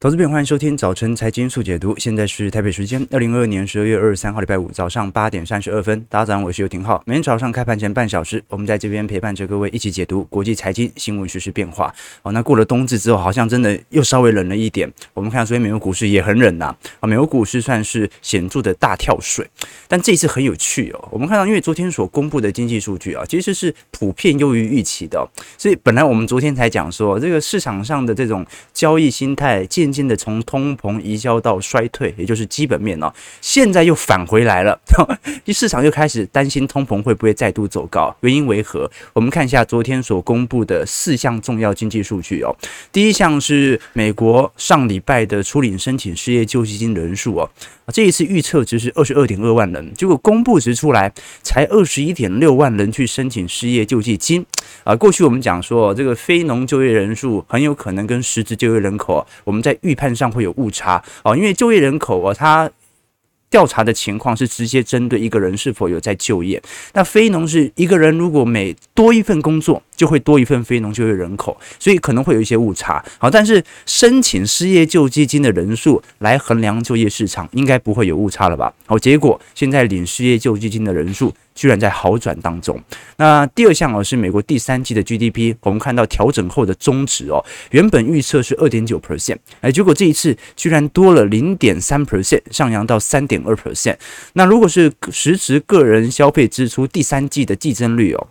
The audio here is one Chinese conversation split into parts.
投资朋友，欢迎收听早晨财经速解读。现在是台北时间二零二二年十二月二十三号，礼拜五早上八点三十二分。大家早上，我是尤廷浩。每天早上开盘前半小时，我们在这边陪伴着各位一起解读国际财经新闻、时事变化。哦，那过了冬至之后，好像真的又稍微冷了一点。我们看到昨天美国股市也很冷呐。啊，美国股市算是显著的大跳水，但这一次很有趣哦。我们看到，因为昨天所公布的经济数据啊，其实是普遍优于预期的。所以本来我们昨天才讲说，这个市场上的这种交易心态进渐渐的从通膨移交到衰退，也就是基本面哦，现在又返回来了，市场又开始担心通膨会不会再度走高，原因为何？我们看一下昨天所公布的四项重要经济数据哦。第一项是美国上礼拜的初领申请失业救济金人数哦，这一次预测值是二十二点二万人，结果公布时出来才二十一点六万人去申请失业救济金啊。过去我们讲说这个非农就业人数很有可能跟实质就业人口，我们在预判上会有误差哦，因为就业人口啊，它调查的情况是直接针对一个人是否有在就业。那非农是一个人如果每多一份工作，就会多一份非农就业人口，所以可能会有一些误差。好，但是申请失业救济金的人数来衡量就业市场，应该不会有误差了吧？好，结果现在领失业救济金的人数。居然在好转当中。那第二项哦，是美国第三季的 GDP，我们看到调整后的终值哦，原本预测是二点九 percent，哎，结果这一次居然多了零点三 percent，上扬到三点二 percent。那如果是实质个人消费支出第三季的季增率哦，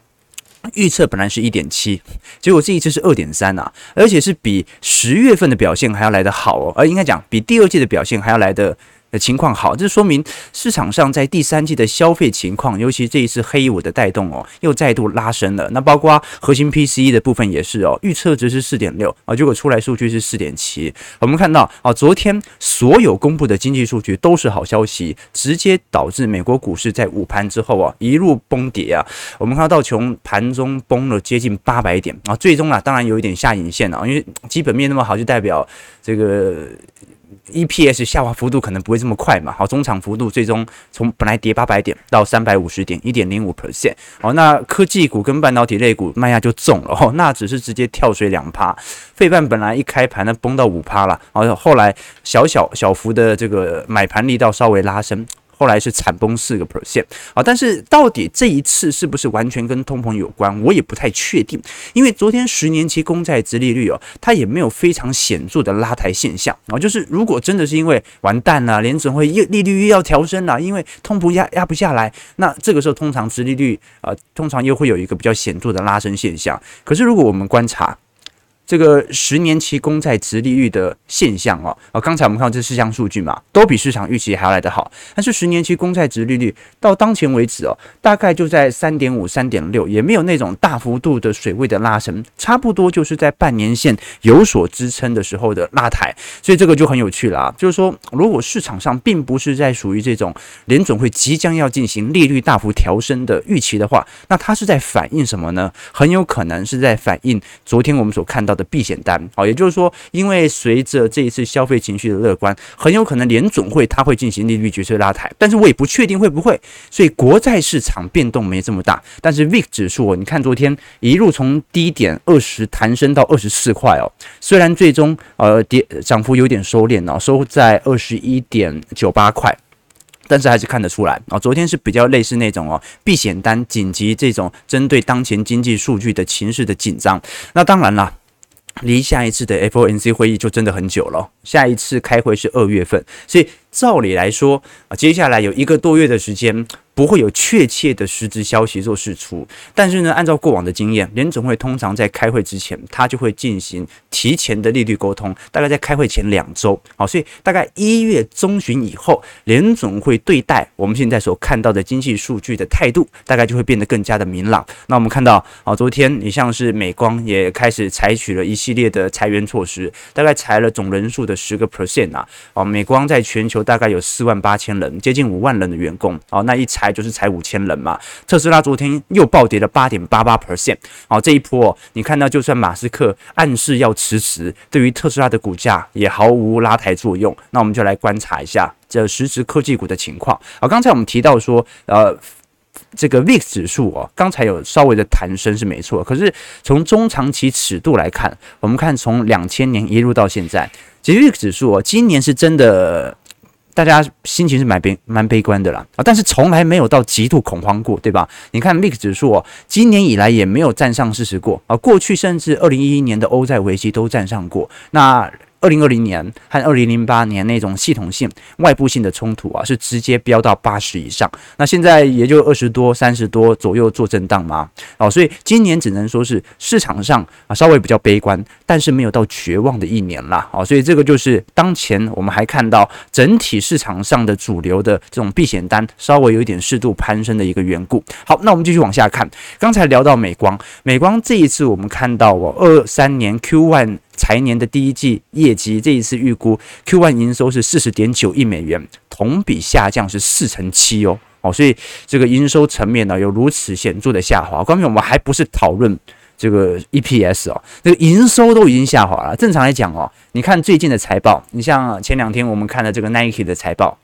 预测本来是一点七，结果这一次是二点三啊，而且是比十月份的表现还要来得好哦，而应该讲比第二季的表现还要来得。情况好，这说明市场上在第三季的消费情况，尤其这一次黑五的带动哦，又再度拉升了。那包括核心 PCE 的部分也是哦，预测值是四点六啊，结果出来数据是四点七。我们看到啊，昨天所有公布的经济数据都是好消息，直接导致美国股市在午盘之后啊一路崩跌啊。我们看到道琼盘中崩了接近八百点啊，最终啊当然有一点下影线了，因为基本面那么好，就代表这个。EPS 下滑幅度可能不会这么快嘛？好，中场幅度最终从本来跌八百点到三百五十点，一点零五 percent。好，那科技股跟半导体类股卖压就重了哦，那只是直接跳水两趴。费半本来一开盘呢崩到五趴了，然后后来小小小幅的这个买盘力道稍微拉升。后来是惨崩四个 percent 啊，但是到底这一次是不是完全跟通膨有关，我也不太确定。因为昨天十年期公债殖利率哦，它也没有非常显著的拉抬现象啊。就是如果真的是因为完蛋了，联准会又利率又要调升了，因为通膨压压不下来，那这个时候通常殖利率啊，通常又会有一个比较显著的拉升现象。可是如果我们观察，这个十年期公债殖利率的现象哦，啊，刚才我们看到这四项数据嘛，都比市场预期还要来得好。但是十年期公债殖利率到当前为止哦，大概就在三点五、三点六，也没有那种大幅度的水位的拉升，差不多就是在半年线有所支撑的时候的拉抬。所以这个就很有趣了啊，就是说，如果市场上并不是在属于这种联准会即将要进行利率大幅调升的预期的话，那它是在反映什么呢？很有可能是在反映昨天我们所看到的避险单，好，也就是说，因为随着这一次消费情绪的乐观，很有可能联总会它会进行利率决策拉抬，但是我也不确定会不会，所以国债市场变动没这么大，但是 VIX 指数，你看昨天一路从低点二十弹升到二十四块哦，虽然最终呃跌涨幅有点收敛哦，收在二十一点九八块。但是还是看得出来啊，昨天是比较类似那种哦，避险单紧急这种针对当前经济数据的情势的紧张。那当然啦，离下一次的 FOMC 会议就真的很久了，下一次开会是二月份，所以照理来说啊，接下来有一个多月的时间。不会有确切的实质消息做释出，但是呢，按照过往的经验，联总会通常在开会之前，他就会进行提前的利率沟通，大概在开会前两周，好，所以大概一月中旬以后，联总会对待我们现在所看到的经济数据的态度，大概就会变得更加的明朗。那我们看到，啊，昨天你像是美光也开始采取了一系列的裁员措施，大概裁了总人数的十个 percent 啊，啊，美光在全球大概有四万八千人，接近五万人的员工，哦，那一裁。就是才五千人嘛，特斯拉昨天又暴跌了八点八八 percent，好，这一波你看到，就算马斯克暗示要辞职，对于特斯拉的股价也毫无拉抬作用。那我们就来观察一下这实时科技股的情况。好，刚才我们提到说，呃，这个 VIX 指数哦，刚才有稍微的弹升是没错，可是从中长期尺度来看，我们看从两千年一路到现在。其实 VIX 指数哦，今年是真的，大家心情是蛮悲蛮悲观的啦啊，但是从来没有到极度恐慌过，对吧？你看 mix 指数哦，今年以来也没有站上四十过啊，过去甚至二零一一年的欧债危机都站上过，那。二零二零年和二零零八年那种系统性、外部性的冲突啊，是直接飙到八十以上。那现在也就二十多、三十多左右做震荡嘛。哦，所以今年只能说是市场上啊稍微比较悲观，但是没有到绝望的一年啦。哦，所以这个就是当前我们还看到整体市场上的主流的这种避险单稍微有一点适度攀升的一个缘故。好，那我们继续往下看。刚才聊到美光，美光这一次我们看到哦，二三年 Q one。财年的第一季业绩，这一次预估 Q1 营收是四十点九亿美元，同比下降是四成七哦哦，所以这个营收层面呢有如此显著的下滑。关键我们还不是讨论这个 EPS 哦，这个营收都已经下滑了。正常来讲哦，你看最近的财报，你像前两天我们看的这个 Nike 的财报。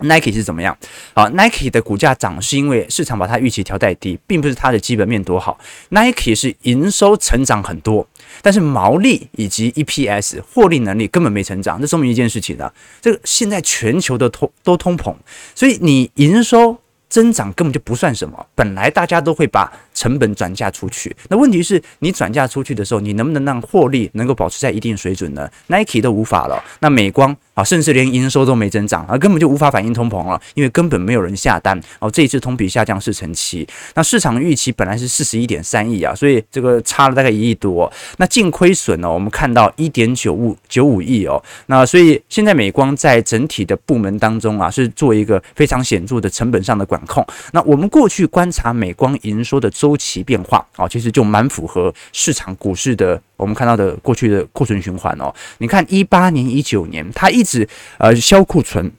Nike 是怎么样？好，Nike 的股价涨是因为市场把它预期调太低，并不是它的基本面多好。Nike 是营收成长很多，但是毛利以及 EPS 获利能力根本没成长，这说明一件事情啊，这个现在全球的通都通膨，所以你营收增长根本就不算什么。本来大家都会把成本转嫁出去，那问题是你转嫁出去的时候，你能不能让获利能够保持在一定水准呢？Nike 都无法了，那美光。啊，甚至连营收都没增长，啊，根本就无法反映通膨了，因为根本没有人下单。哦，这一次同比下降四成七，那市场预期本来是四十一点三亿啊，所以这个差了大概一亿多。那净亏损呢，我们看到一点九五九五亿哦。那所以现在美光在整体的部门当中啊，是做一个非常显著的成本上的管控。那我们过去观察美光营收的周期变化啊，其实就蛮符合市场股市的。我们看到的过去的库存循环哦，你看一八年、一九年，它一直呃销库存，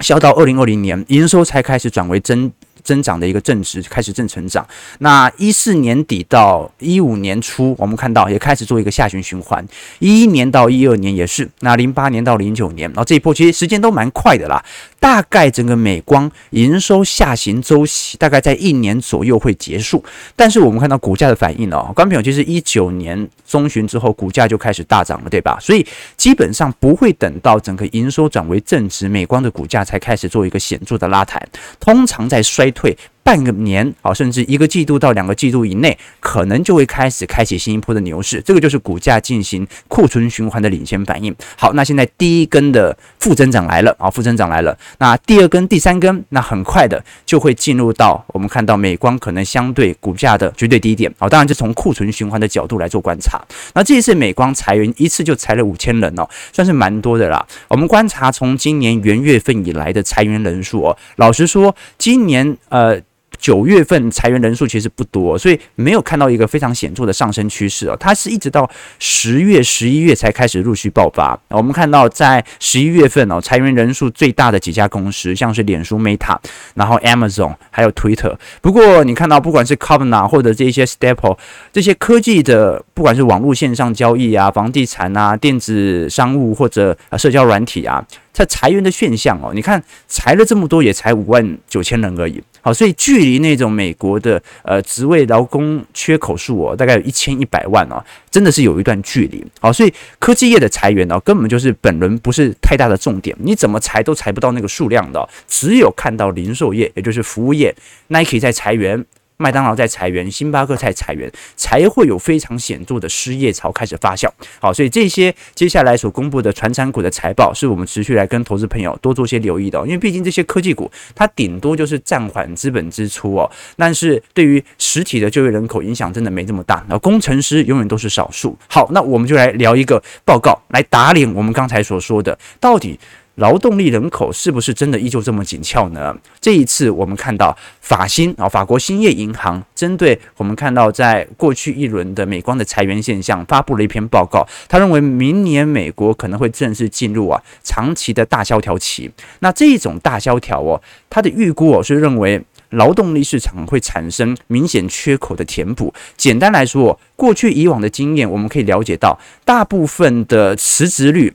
销到二零二零年，营收才开始转为增。增长的一个正值开始正成长，那一四年底到一五年初，我们看到也开始做一个下行循环，一一年到一二年也是，那零八年到零九年，然后这一波其实时间都蛮快的啦，大概整个美光营收下行周期大概在一年左右会结束，但是我们看到股价的反应哦，观众朋友，其实一九年中旬之后股价就开始大涨了，对吧？所以基本上不会等到整个营收转为正值，美光的股价才开始做一个显著的拉抬，通常在衰。退半个年啊，甚至一个季度到两个季度以内，可能就会开始开启新一波的牛市。这个就是股价进行库存循环的领先反应。好，那现在第一根的负增长来了啊，负增长来了。那第二根、第三根，那很快的就会进入到我们看到美光可能相对股价的绝对低点啊。当然，就从库存循环的角度来做观察。那这一次美光裁员一次就裁了五千人哦，算是蛮多的啦。我们观察从今年元月份以来的裁员人数哦，老实说，今年。呃，九月份裁员人数其实不多，所以没有看到一个非常显著的上升趋势哦。它是一直到十月、十一月才开始陆续爆发。我们看到在十一月份哦，裁员人数最大的几家公司，像是脸书 Meta，然后 Amazon，还有 Twitter。不过你看到不管是 Klarna 或者这些 Staple 这些科技的，不管是网络线上交易啊、房地产啊、电子商务或者社交软体啊。它裁员的现象哦，你看裁了这么多，也才五万九千人而已。好，所以距离那种美国的呃职位劳工缺口数哦，大概有一千一百万哦，真的是有一段距离。好，所以科技业的裁员哦，根本就是本轮不是太大的重点，你怎么裁都裁不到那个数量的。只有看到零售业，也就是服务业，Nike 在裁员。麦当劳在裁员，星巴克在裁员，才会有非常显著的失业潮开始发酵。好，所以这些接下来所公布的传产股的财报，是我们持续来跟投资朋友多做些留意的。因为毕竟这些科技股，它顶多就是暂缓资本支出哦，但是对于实体的就业人口影响真的没这么大。那工程师永远都是少数。好，那我们就来聊一个报告，来打脸我们刚才所说的，到底。劳动力人口是不是真的依旧这么紧俏呢？这一次我们看到法新啊，法国兴业银行针对我们看到在过去一轮的美光的裁员现象，发布了一篇报告。他认为明年美国可能会正式进入啊长期的大萧条期。那这一种大萧条哦，他的预估哦是认为劳动力市场会产生明显缺口的填补。简单来说，过去以往的经验，我们可以了解到，大部分的辞职率。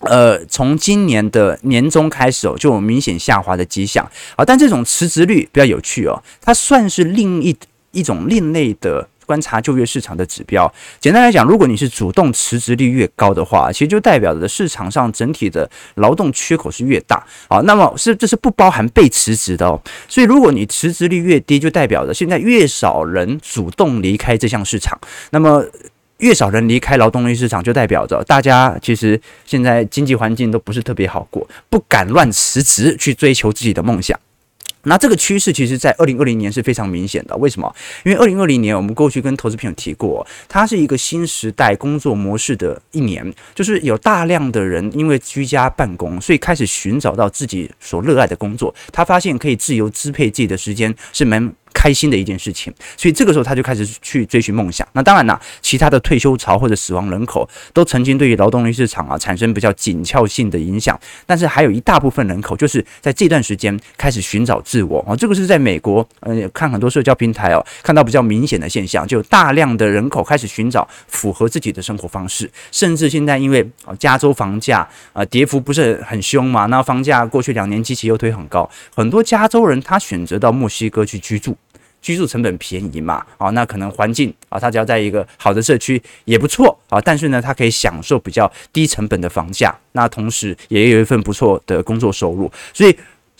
呃，从今年的年中开始哦，就有明显下滑的迹象啊。但这种辞职率比较有趣哦，它算是另一一种另类的观察就业市场的指标。简单来讲，如果你是主动辞职率越高的话，其实就代表着市场上整体的劳动缺口是越大啊。那么是这是不包含被辞职的哦。所以如果你辞职率越低，就代表着现在越少人主动离开这项市场。那么越少人离开劳动力市场，就代表着大家其实现在经济环境都不是特别好过，不敢乱辞职去追求自己的梦想。那这个趋势其实，在二零二零年是非常明显的。为什么？因为二零二零年我们过去跟投资朋友提过，它是一个新时代工作模式的一年，就是有大量的人因为居家办公，所以开始寻找到自己所热爱的工作。他发现可以自由支配自己的时间，是蛮开心的一件事情，所以这个时候他就开始去追寻梦想。那当然啦，其他的退休潮或者死亡人口都曾经对于劳动力市场啊产生比较紧俏性的影响，但是还有一大部分人口就是在这段时间开始寻找自我啊。这个是在美国，呃，看很多社交平台哦，看到比较明显的现象，就大量的人口开始寻找符合自己的生活方式，甚至现在因为啊加州房价啊跌幅不是很凶嘛，那房价过去两年基期又推很高，很多加州人他选择到墨西哥去居住。居住成本便宜嘛，啊，那可能环境啊，他只要在一个好的社区也不错啊，但是呢，他可以享受比较低成本的房价，那同时也有一份不错的工作收入，所以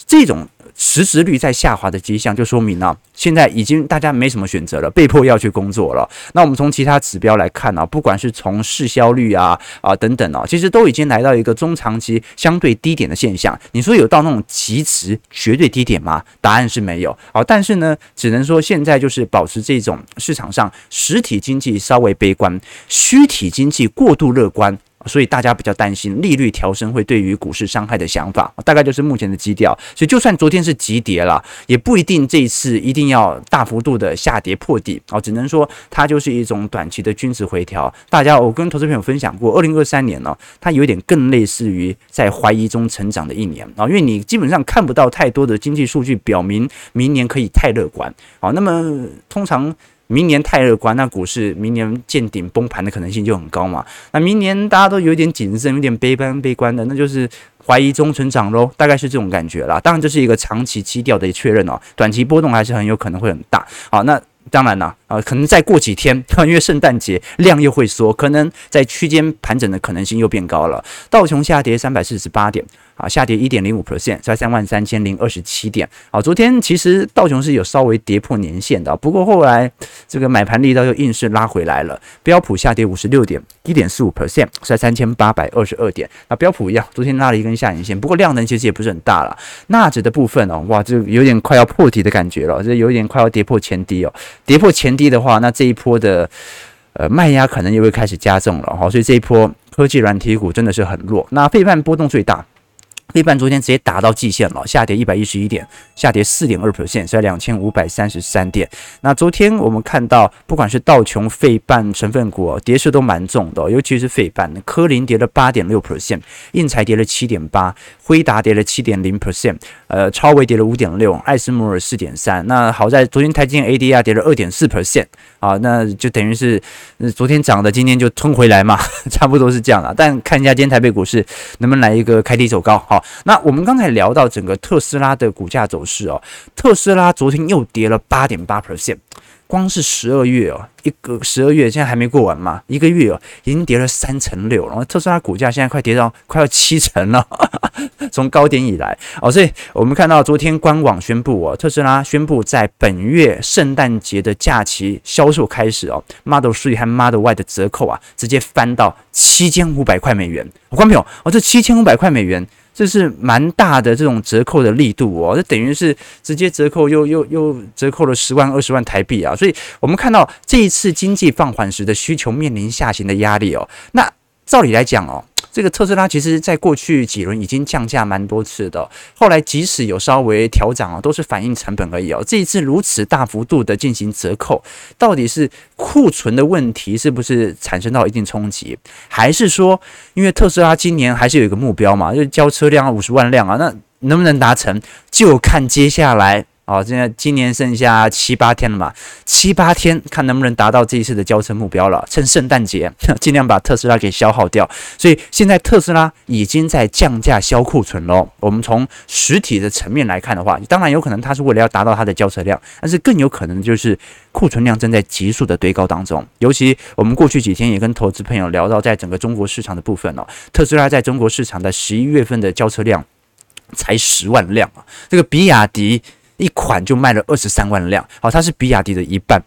这种。辞职率在下滑的迹象，就说明啊，现在已经大家没什么选择了，被迫要去工作了。那我们从其他指标来看啊，不管是从市销率啊啊等等啊，其实都已经来到一个中长期相对低点的现象。你说有到那种极值绝对低点吗？答案是没有啊。但是呢，只能说现在就是保持这种市场上实体经济稍微悲观，虚体经济过度乐观。所以大家比较担心利率调升会对于股市伤害的想法，大概就是目前的基调。所以就算昨天是急跌了，也不一定这一次一定要大幅度的下跌破底啊，只能说它就是一种短期的均值回调。大家，我跟投资朋友分享过，二零二三年呢，它有点更类似于在怀疑中成长的一年啊，因为你基本上看不到太多的经济数据表明明年可以太乐观啊。那么通常。明年太乐观，那股市明年见顶崩盘的可能性就很高嘛。那明年大家都有点谨慎、有点悲观、悲观的，那就是怀疑中成长喽，大概是这种感觉啦。当然，这是一个长期基调的确认哦，短期波动还是很有可能会很大。好，那当然啦，啊，可能再过几天，因为圣诞节量又会缩，可能在区间盘整的可能性又变高了。道琼下跌三百四十八点。啊，下跌一点零五 percent，在三万三千零二十七点。好，昨天其实道琼斯有稍微跌破年线的，不过后来这个买盘力道又硬是拉回来了。标普下跌五十六点，一点四五 percent，在三千八百二十二点。那标普一样，昨天拉了一根下影线，不过量能其实也不是很大了。纳指的部分哦，哇，这有点快要破底的感觉了，这有点快要跌破前低哦。跌破前低的话，那这一波的呃卖压可能又会开始加重了哈。所以这一波科技软体股真的是很弱。那费半波动最大。费半昨天直接打到季线了，下跌一百一十一点，下跌四点二 percent，在两千五百三十三点。那昨天我们看到，不管是道琼、费半成分股跌势都蛮重的，尤其是费半，科林跌了八点六 percent，印材跌了七点八，辉达跌了七点零 percent，呃，超微跌了五点六，艾斯摩尔四点三。那好在昨天台积电 ADR 跌了二点四 percent，啊，那就等于是昨天涨的，今天就吞回来嘛，差不多是这样了。但看一下今天台北股市能不能来一个开低走高，好。那我们刚才聊到整个特斯拉的股价走势哦，特斯拉昨天又跌了八点八 percent，光是十二月哦，一个十二月现在还没过完嘛，一个月哦已经跌了三成六，然后特斯拉股价现在快跌到快要七成了，从高点以来哦，所以我们看到昨天官网宣布哦，特斯拉宣布在本月圣诞节的假期销售开始哦，Model Three 和 Model Y 的折扣啊，直接翻到七千五百块美元，我观众朋友哦，这七千五百块美元。这是蛮大的这种折扣的力度哦，这等于是直接折扣又又又折扣了十万二十万台币啊，所以我们看到这一次经济放缓时的需求面临下行的压力哦，那照理来讲哦。这个特斯拉其实在过去几轮已经降价蛮多次的，后来即使有稍微调涨啊，都是反映成本而已哦。这一次如此大幅度的进行折扣，到底是库存的问题，是不是产生到一定冲击，还是说，因为特斯拉今年还是有一个目标嘛，就是交车辆五十万辆啊，那能不能达成，就看接下来。哦，现在今年剩下七八天了嘛，七八天看能不能达到这一次的交车目标了。趁圣诞节 尽量把特斯拉给消耗掉。所以现在特斯拉已经在降价销库存喽。我们从实体的层面来看的话，当然有可能它是为了要达到它的交车量，但是更有可能就是库存量正在急速的堆高当中。尤其我们过去几天也跟投资朋友聊到，在整个中国市场的部分哦，特斯拉在中国市场的十一月份的交车量才十万辆啊，这个比亚迪。一款就卖了二十三万辆，好，它是比亚迪的一半。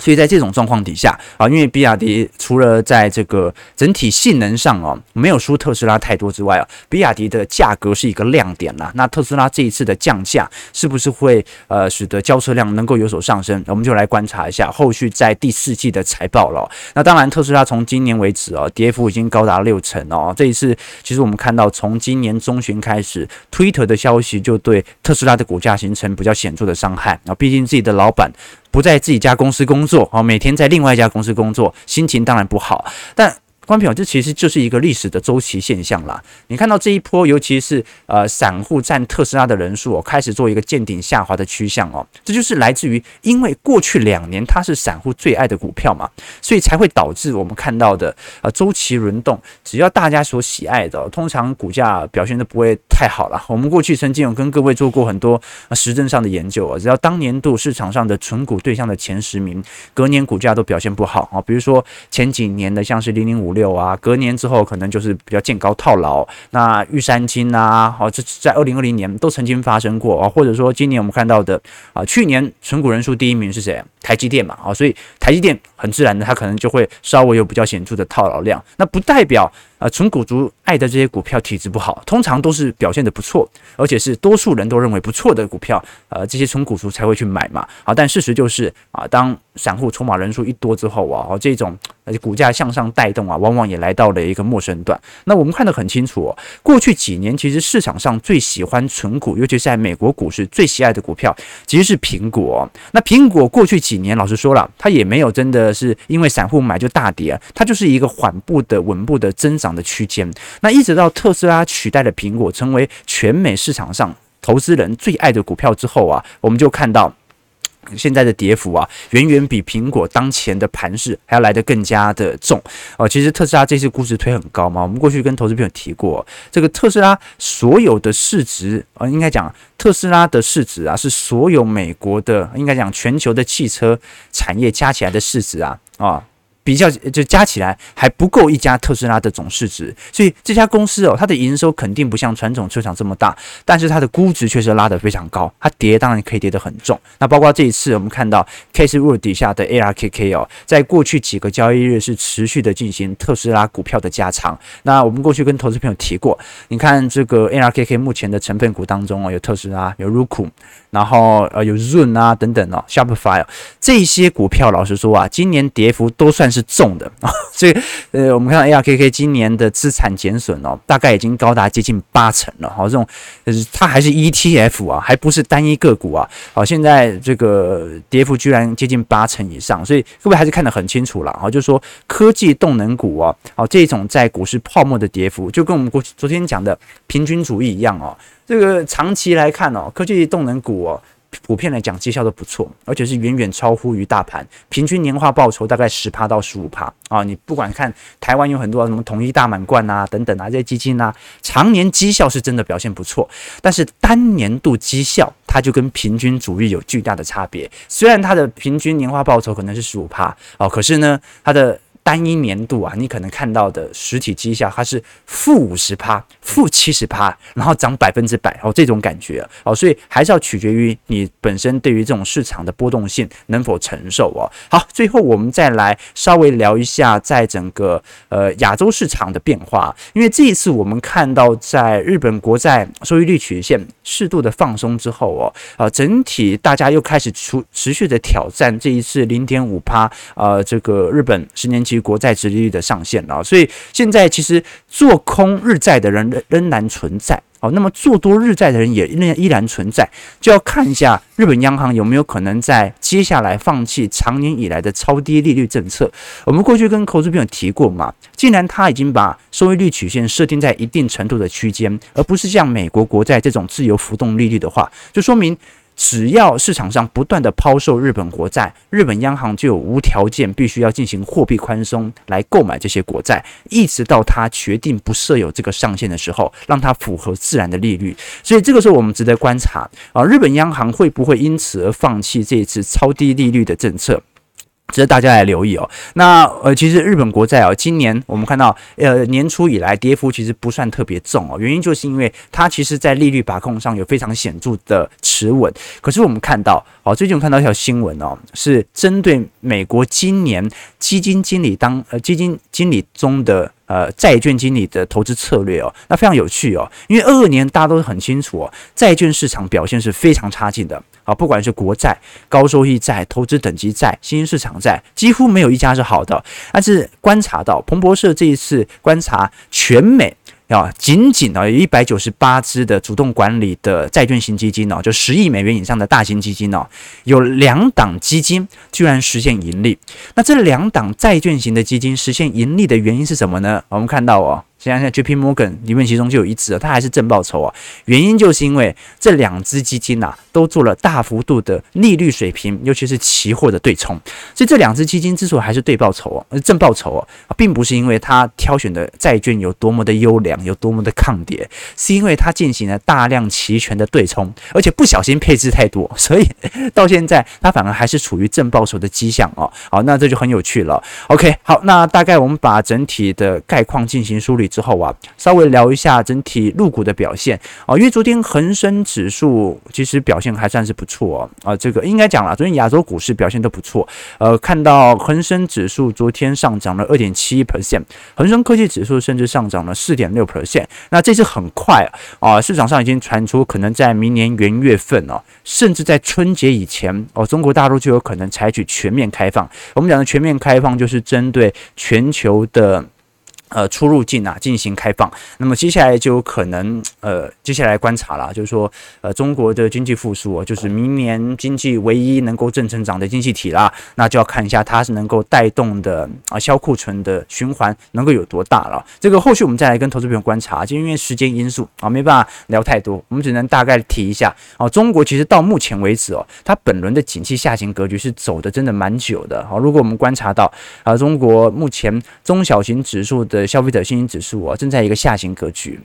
所以在这种状况底下啊，因为比亚迪除了在这个整体性能上哦没有输特斯拉太多之外啊，比亚迪的价格是一个亮点啦。那特斯拉这一次的降价是不是会呃使得交车量能够有所上升？我们就来观察一下后续在第四季的财报了。那当然，特斯拉从今年为止哦，跌幅已经高达六成哦。这一次其实我们看到从今年中旬开始，Twitter 的消息就对特斯拉的股价形成比较显著的伤害啊。毕竟自己的老板。不在自己家公司工作哦，每天在另外一家公司工作，心情当然不好，但。观众朋友，这其实就是一个历史的周期现象啦。你看到这一波，尤其是呃散户占特斯拉的人数哦，开始做一个见顶下滑的趋向哦，这就是来自于因为过去两年它是散户最爱的股票嘛，所以才会导致我们看到的呃周期轮动。只要大家所喜爱的，通常股价表现都不会太好了。我们过去曾经有跟各位做过很多实证上的研究啊，只要当年度市场上的存股对象的前十名，隔年股价都表现不好啊。比如说前几年的像是零零五六。有啊，隔年之后可能就是比较见高套牢。那玉山金啊，好，这在二零二零年都曾经发生过啊，或者说今年我们看到的啊，去年存股人数第一名是谁？台积电嘛，啊，所以台积电很自然的，它可能就会稍微有比较显著的套牢量。那不代表。啊，纯股族爱的这些股票体质不好，通常都是表现的不错，而且是多数人都认为不错的股票，呃，这些纯股族才会去买嘛。好，但事实就是啊，当散户筹码人数一多之后啊，这种而且股价向上带动啊，往往也来到了一个陌生段。那我们看得很清楚哦，过去几年其实市场上最喜欢纯股，尤其是在美国股市最喜爱的股票，其实是苹果。那苹果过去几年，老实说了，它也没有真的是因为散户买就大跌，它就是一个缓步的、稳步的增长。的区间，那一直到特斯拉取代了苹果，成为全美市场上投资人最爱的股票之后啊，我们就看到现在的跌幅啊，远远比苹果当前的盘势还要来得更加的重哦。其实特斯拉这次估值推很高嘛，我们过去跟投资朋友提过，这个特斯拉所有的市值啊，应该讲特斯拉的市值啊，是所有美国的，应该讲全球的汽车产业加起来的市值啊啊。比较就加起来还不够一家特斯拉的总市值，所以这家公司哦，它的营收肯定不像传统车厂这么大，但是它的估值确实拉得非常高，它跌当然可以跌得很重。那包括这一次我们看到 Case 底下的 ARKK 哦，在过去几个交易日是持续的进行特斯拉股票的加仓。那我们过去跟投资朋友提过，你看这个 ARKK 目前的成分股当中哦，有特斯拉，有 Roku，然后呃有 Zoom 啊等等哦，Shopify 这些股票，老实说啊，今年跌幅都算。是重的啊，所以呃，我们看到 ARKK 今年的资产减损哦，大概已经高达接近八成了。好，这种就是它还是 ETF 啊，还不是单一个股啊。好，现在这个跌幅居然接近八成以上，所以各位还是看得很清楚了。好，就是说科技动能股啊，好，这种在股市泡沫的跌幅，就跟我们过去昨天讲的平均主义一样哦。这个长期来看哦，科技动能股哦。普遍来讲，绩效都不错，而且是远远超乎于大盘，平均年化报酬大概十趴到十五趴啊！你不管看台湾有很多什么统一大满贯啊等等啊这些基金啊，常年绩效是真的表现不错，但是单年度绩效它就跟平均主义有巨大的差别。虽然它的平均年化报酬可能是十五趴哦，可是呢，它的单一年度啊，你可能看到的实体绩效，它是负五十趴、负七十趴，然后涨百分之百哦，这种感觉哦，所以还是要取决于你本身对于这种市场的波动性能否承受哦。好，最后我们再来稍微聊一下，在整个呃亚洲市场的变化，因为这一次我们看到在日本国债收益率曲线适度的放松之后哦，啊，整体大家又开始出持续的挑战这一次零点五趴，呃，这个日本十年期。国债殖利率的上限了，所以现在其实做空日债的人仍仍然存在哦。那么做多日债的人也仍依然存在，就要看一下日本央行有没有可能在接下来放弃长年以来的超低利率政策。我们过去跟投资朋友提过嘛，既然他已经把收益率曲线设定在一定程度的区间，而不是像美国国债这种自由浮动利率的话，就说明。只要市场上不断的抛售日本国债，日本央行就有无条件必须要进行货币宽松来购买这些国债，一直到它决定不设有这个上限的时候，让它符合自然的利率。所以这个时候我们值得观察啊，日本央行会不会因此而放弃这一次超低利率的政策？值得大家来留意哦。那呃，其实日本国债哦，今年我们看到呃年初以来跌幅其实不算特别重哦，原因就是因为它其实在利率把控上有非常显著的持稳。可是我们看到哦，最近我们看到一条新闻哦，是针对美国今年基金经理当呃基金经理中的呃债券经理的投资策略哦，那非常有趣哦，因为二二年大家都很清楚哦，债券市场表现是非常差劲的。啊，不管是国债、高收益债、投资等级债、新兴市场债，几乎没有一家是好的。但是观察到彭博社这一次观察全美啊，仅仅啊有一百九十八只的主动管理的债券型基金哦，就十亿美元以上的大型基金哦，有两档基金居然实现盈利。那这两档债券型的基金实现盈利的原因是什么呢？我们看到哦。现在 JP Morgan 里面其中就有一只啊，它还是正报酬啊，原因就是因为这两支基金呐都做了大幅度的利率水平，尤其是期货的对冲，所以这两支基金之所以还是对报酬哦，正报酬哦，并不是因为它挑选的债券有多么的优良，有多么的抗跌，是因为它进行了大量期权的对冲，而且不小心配置太多，所以 到现在它反而还是处于正报酬的迹象哦。好，那这就很有趣了。OK，好，那大概我们把整体的概况进行梳理。之后啊，稍微聊一下整体入股的表现啊，因为昨天恒生指数其实表现还算是不错哦啊，这个应该讲了，昨天亚洲股市表现都不错，呃，看到恒生指数昨天上涨了二点七一 percent，恒生科技指数甚至上涨了四点六 percent，那这次很快啊，市场上已经传出可能在明年元月份哦，甚至在春节以前哦，中国大陆就有可能采取全面开放。我们讲的全面开放就是针对全球的。呃，出入境啊，进行开放，那么接下来就可能，呃，接下来观察了，就是说，呃，中国的经济复苏啊，就是明年经济唯一能够正成长的经济体啦，那就要看一下它是能够带动的啊，销库存的循环能够有多大了。这个后续我们再来跟投资朋友观察，就因为时间因素啊，没办法聊太多，我们只能大概提一下啊，中国其实到目前为止哦，它本轮的景气下行格局是走的真的蛮久的。好，如果我们观察到啊，中国目前中小型指数的消费者信心指数啊，正在一个下行格局，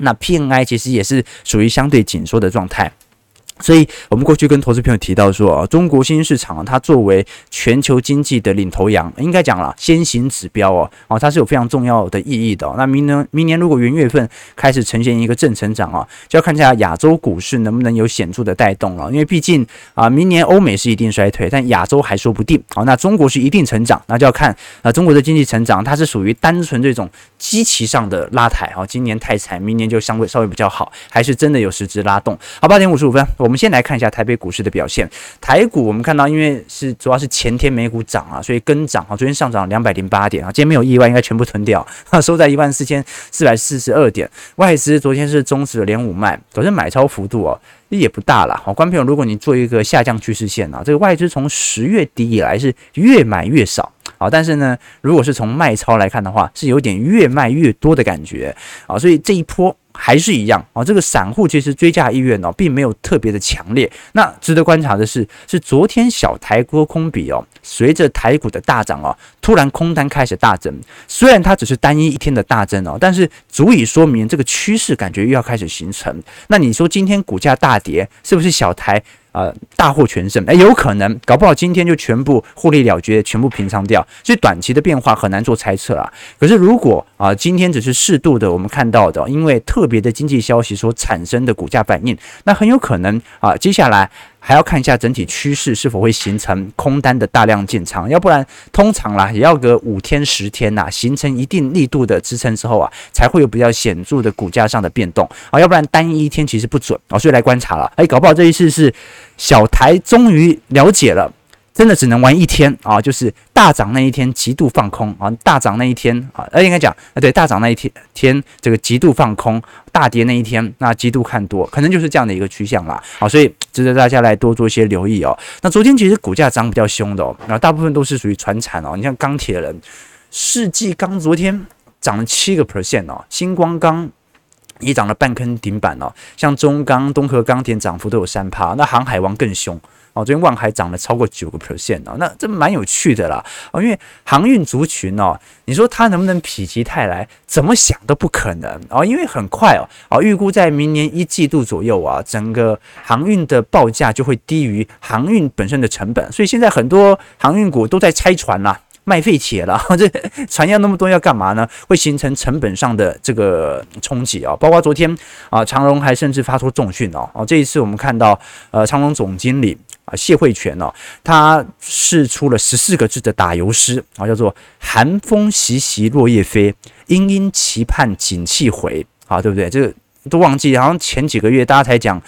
那 PNI 其实也是属于相对紧缩的状态。所以，我们过去跟投资朋友提到说啊，中国新兴市场啊，它作为全球经济的领头羊，应该讲了先行指标哦，哦，它是有非常重要的意义的。那明年，明年如果元月份开始呈现一个正成长啊，就要看一下亚洲股市能不能有显著的带动了。因为毕竟啊，明年欧美是一定衰退，但亚洲还说不定。好，那中国是一定成长，那就要看啊，中国的经济成长，它是属于单纯这种基期上的拉抬啊。今年太惨，明年就相对稍微比较好，还是真的有实质拉动？好，八点五十五分，我。我们先来看一下台北股市的表现。台股我们看到，因为是主要是前天美股涨啊，所以跟涨啊。昨天上涨两百零八点啊，今天没有意外，应该全部吞掉，收在一万四千四百四十二点。外资昨天是终止了连五卖，昨天买超幅度哦也不大了。好，观众朋友，如果你做一个下降趋势线啊，这个外资从十月底以来是越买越少啊，但是呢，如果是从卖超来看的话，是有点越卖越多的感觉啊，所以这一波。还是一样啊，这个散户其实追价意愿呢，并没有特别的强烈。那值得观察的是，是昨天小台多空比哦，随着台股的大涨哦，突然空单开始大增。虽然它只是单一一天的大增哦，但是足以说明这个趋势感觉又要开始形成。那你说今天股价大跌，是不是小台？啊、大获全胜，哎，有可能，搞不好今天就全部获利了结，全部平仓掉，所以短期的变化很难做猜测啊。可是如果啊、今天只是适度的，我们看到的，因为特别的经济消息所产生的股价反应，那很有可能啊，接下来。还要看一下整体趋势是否会形成空单的大量进场，要不然通常啦也要隔五天十天呐，形成一定力度的支撑之后啊，才会有比较显著的股价上的变动啊，要不然单一天其实不准啊，所以来观察了，哎，搞不好这一次是小台终于了解了。真的只能玩一天啊，就是大涨那一天极度放空啊，大涨那一天啊，呃，应该讲啊，对，大涨那一天天这个极度放空，大跌那一天那极度看多，可能就是这样的一个趋向啦。好，所以值得大家来多做一些留意哦。那昨天其实股价涨比较凶的哦，然后大部分都是属于传产哦，你像钢铁人，世纪钢昨天涨了七个 percent 哦，星光钢。也涨了半根顶板哦。像中钢、东和钢铁涨幅都有三趴，那航海王更凶。哦，昨天万海涨了超过九个 percent 哦，那这蛮有趣的啦哦，因为航运族群哦，你说它能不能否极泰来？怎么想都不可能哦，因为很快哦，哦，预估在明年一季度左右啊，整个航运的报价就会低于航运本身的成本，所以现在很多航运股都在拆船啦。卖废铁了，这船要那么多要干嘛呢？会形成成本上的这个冲击啊！包括昨天啊，长荣还甚至发出重讯哦哦，这一次我们看到呃，长荣总经理啊谢慧泉哦，他释出了十四个字的打油诗啊，叫做“寒风习习落叶飞，殷殷期盼景气回”啊，对不对？这个都忘记，好像前几个月大家才讲。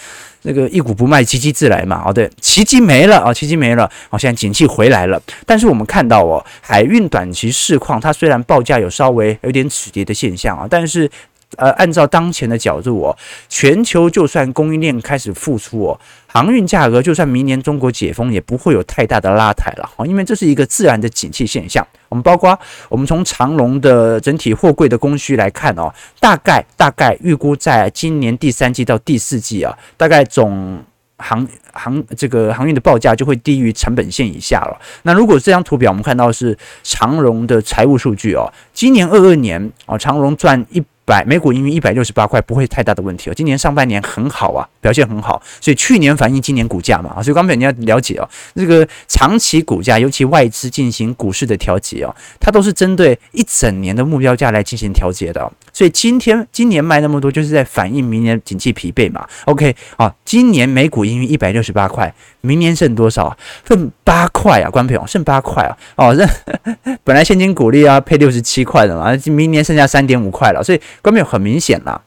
那个一股不卖，奇迹自来嘛。哦，对，奇迹没了啊，奇迹没了。哦，现在景气回来了。但是我们看到哦，海运短期市况，它虽然报价有稍微有点止跌的现象啊，但是呃，按照当前的角度哦，全球就算供应链开始复苏哦。航运价格就算明年中国解封，也不会有太大的拉抬了啊，因为这是一个自然的景气现象。我们包括我们从长荣的整体货柜的供需来看哦，大概大概预估在今年第三季到第四季啊，大概总航航这个航运的报价就会低于成本线以下了。那如果这张图表我们看到是长荣的财务数据哦，今年二二年哦，长荣赚一。百美股盈余一百六十八块，不会太大的问题哦。今年上半年很好啊，表现很好，所以去年反映今年股价嘛啊，所以刚才你要了解哦，这个长期股价，尤其外资进行股市的调节哦，它都是针对一整年的目标价来进行调节的。所以今天今年卖那么多，就是在反映明年景气疲惫嘛。OK 啊，今年每股盈余一百六十八块，明年剩多少？剩八块啊，观众朋友，剩八块啊。哦，这 本来现金股利啊配六十七块的嘛，明年剩下三点五块了，所以。观众很明显啦，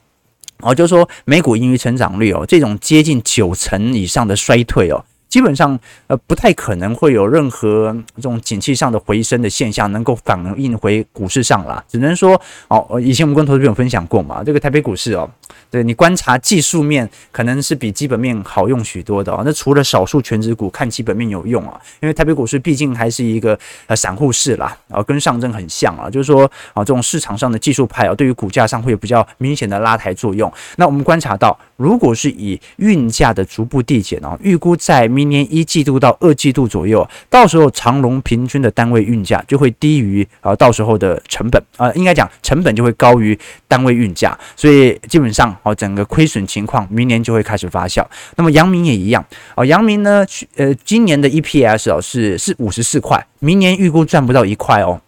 哦，就是说每股盈余成长率哦，这种接近九成以上的衰退哦。基本上，呃，不太可能会有任何这种景气上的回升的现象能够反映回股市上啦。只能说，哦，以前我们跟投资朋友分享过嘛，这个台北股市哦，对你观察技术面可能是比基本面好用许多的哦。那除了少数全值股看基本面有用啊，因为台北股市毕竟还是一个呃散户市啦，啊，跟上证很像啊，就是说啊，这种市场上的技术派啊，对于股价上会有比较明显的拉抬作用。那我们观察到，如果是以运价的逐步递减哦，预估在明年一季度到二季度左右，到时候长隆平均的单位运价就会低于啊，到时候的成本啊，应该讲成本就会高于单位运价，所以基本上哦，整个亏损情况明年就会开始发酵。那么阳明也一样哦，阳明呢，呃，今年的 EPS 哦是是五十四块，明年预估赚不到一块哦。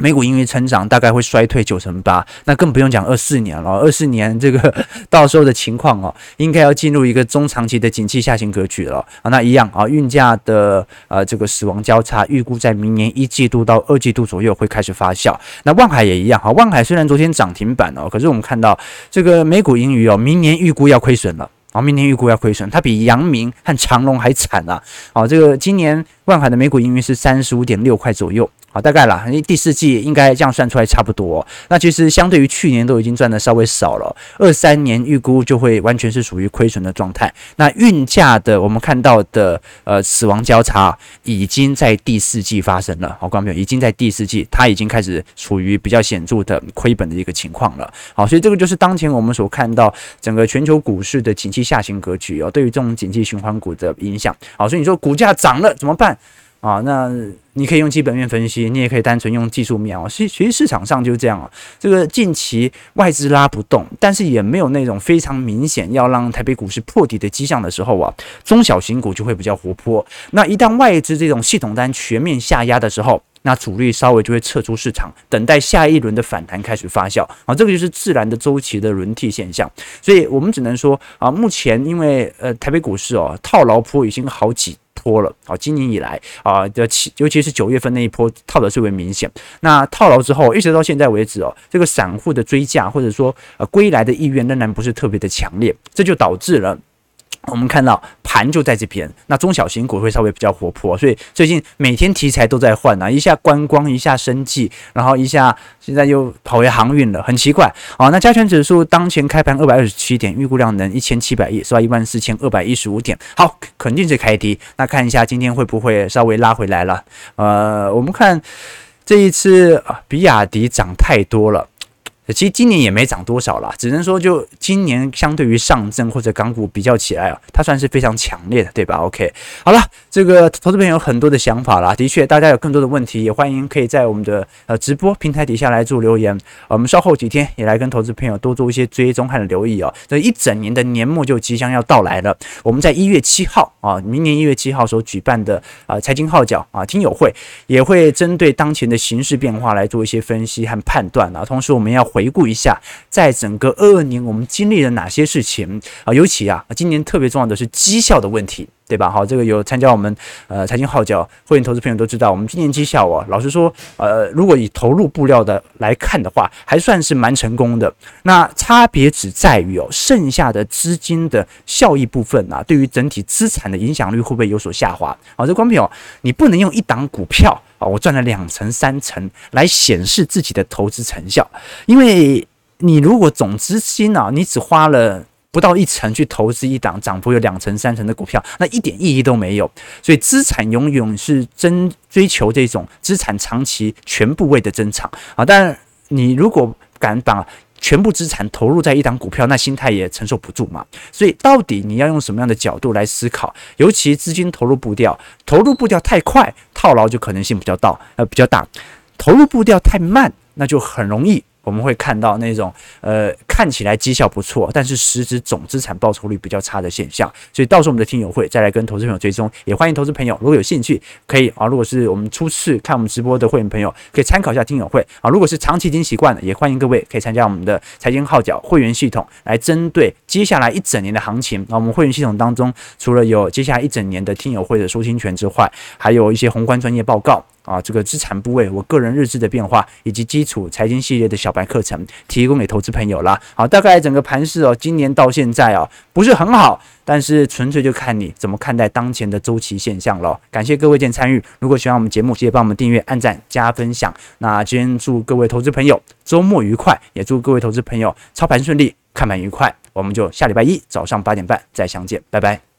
美股盈余成长大概会衰退九成八，那更不用讲二四年了。二四年这个 到时候的情况哦，应该要进入一个中长期的景气下行格局了啊。那一样啊，运价的呃这个死亡交叉，预估在明年一季度到二季度左右会开始发酵。那万海也一样啊，万海虽然昨天涨停板哦，可是我们看到这个美股盈余哦，明年预估要亏损了。啊，明年预估要亏损，它比阳明和长隆还惨啊！啊，这个今年万海的每股盈余是三十五点六块左右，好，大概啦，第四季应该这样算出来差不多。那其实相对于去年都已经赚的稍微少了，二三年预估就会完全是属于亏损的状态。那运价的我们看到的呃死亡交叉已经在第四季发生了，好，观众朋友已经在第四季，它已经开始处于比较显著的亏本的一个情况了。好，所以这个就是当前我们所看到整个全球股市的景气。下行格局哦，对于这种景气循环股的影响，好，所以你说股价涨了怎么办啊？那你可以用基本面分析，你也可以单纯用技术面哦。其实，其实市场上就是这样啊。这个近期外资拉不动，但是也没有那种非常明显要让台北股市破底的迹象的时候啊，中小型股就会比较活泼。那一旦外资这种系统单全面下压的时候，那主力稍微就会撤出市场，等待下一轮的反弹开始发酵啊，这个就是自然的周期的轮替现象。所以我们只能说啊，目前因为呃台北股市哦套牢坡已经好几拖了啊，今年以来啊的七，尤其是九月份那一波套的最为明显。那套牢之后，一直到现在为止哦，这个散户的追价或者说呃归来的意愿仍然不是特别的强烈，这就导致了。我们看到盘就在这边，那中小型股会稍微比较活泼，所以最近每天题材都在换啊，一下观光，一下生技，然后一下现在又跑回航运了，很奇怪啊。那加权指数当前开盘二百二十七点，预估量能一千七百亿，是吧？一万四千二百一十五点，好，肯定是开低。那看一下今天会不会稍微拉回来了？呃，我们看这一次，比亚迪涨太多了。其实今年也没涨多少啦，只能说就今年相对于上证或者港股比较起来啊，它算是非常强烈的，对吧？OK，好了，这个投资朋友有很多的想法啦，的确，大家有更多的问题也欢迎可以在我们的呃直播平台底下来做留言，我们稍后几天也来跟投资朋友多做一些追踪和留意哦。这一整年的年末就即将要到来了，我们在一月七号啊，明年一月七号所举办的啊财经号角啊听友会，也会针对当前的形势变化来做一些分析和判断啊，同时我们要回回顾一下，在整个二二年我们经历了哪些事情啊？尤其啊，今年特别重要的是绩效的问题，对吧？好，这个有参加我们呃财经号角会员投资朋友都知道，我们今年绩效啊，老实说，呃，如果以投入布料的来看的话，还算是蛮成功的。那差别只在于哦，剩下的资金的效益部分啊，对于整体资产的影响力会不会有所下滑？好，这观众朋友，你不能用一档股票。啊，我赚了两成三成来显示自己的投资成效，因为你如果总资金啊，你只花了不到一成去投资一档涨幅有两成三成的股票，那一点意义都没有。所以资产永远是真追求这种资产长期全部位的增长啊，但你如果敢把全部资产投入在一档股票，那心态也承受不住嘛。所以到底你要用什么样的角度来思考？尤其资金投入步调，投入步调太快，套牢就可能性比较大，呃，比较大；投入步调太慢，那就很容易。我们会看到那种呃看起来绩效不错，但是实质总资产报酬率比较差的现象。所以到时候我们的听友会再来跟投资朋友追踪，也欢迎投资朋友如果有兴趣可以啊，如果是我们初次看我们直播的会员朋友，可以参考一下听友会啊。如果是长期已经习惯了，也欢迎各位可以参加我们的财经号角会员系统，来针对接下来一整年的行情。那我们会员系统当中，除了有接下来一整年的听友会的收听权之外，还有一些宏观专业报告。啊，这个资产部位，我个人日志的变化，以及基础财经系列的小白课程，提供给投资朋友了。好，大概整个盘势哦，今年到现在啊，不是很好，但是纯粹就看你怎么看待当前的周期现象了。感谢各位今天参与，如果喜欢我们节目，记得帮我们订阅、按赞、加分享。那今天祝各位投资朋友周末愉快，也祝各位投资朋友操盘顺利，看盘愉快。我们就下礼拜一早上八点半再相见，拜拜。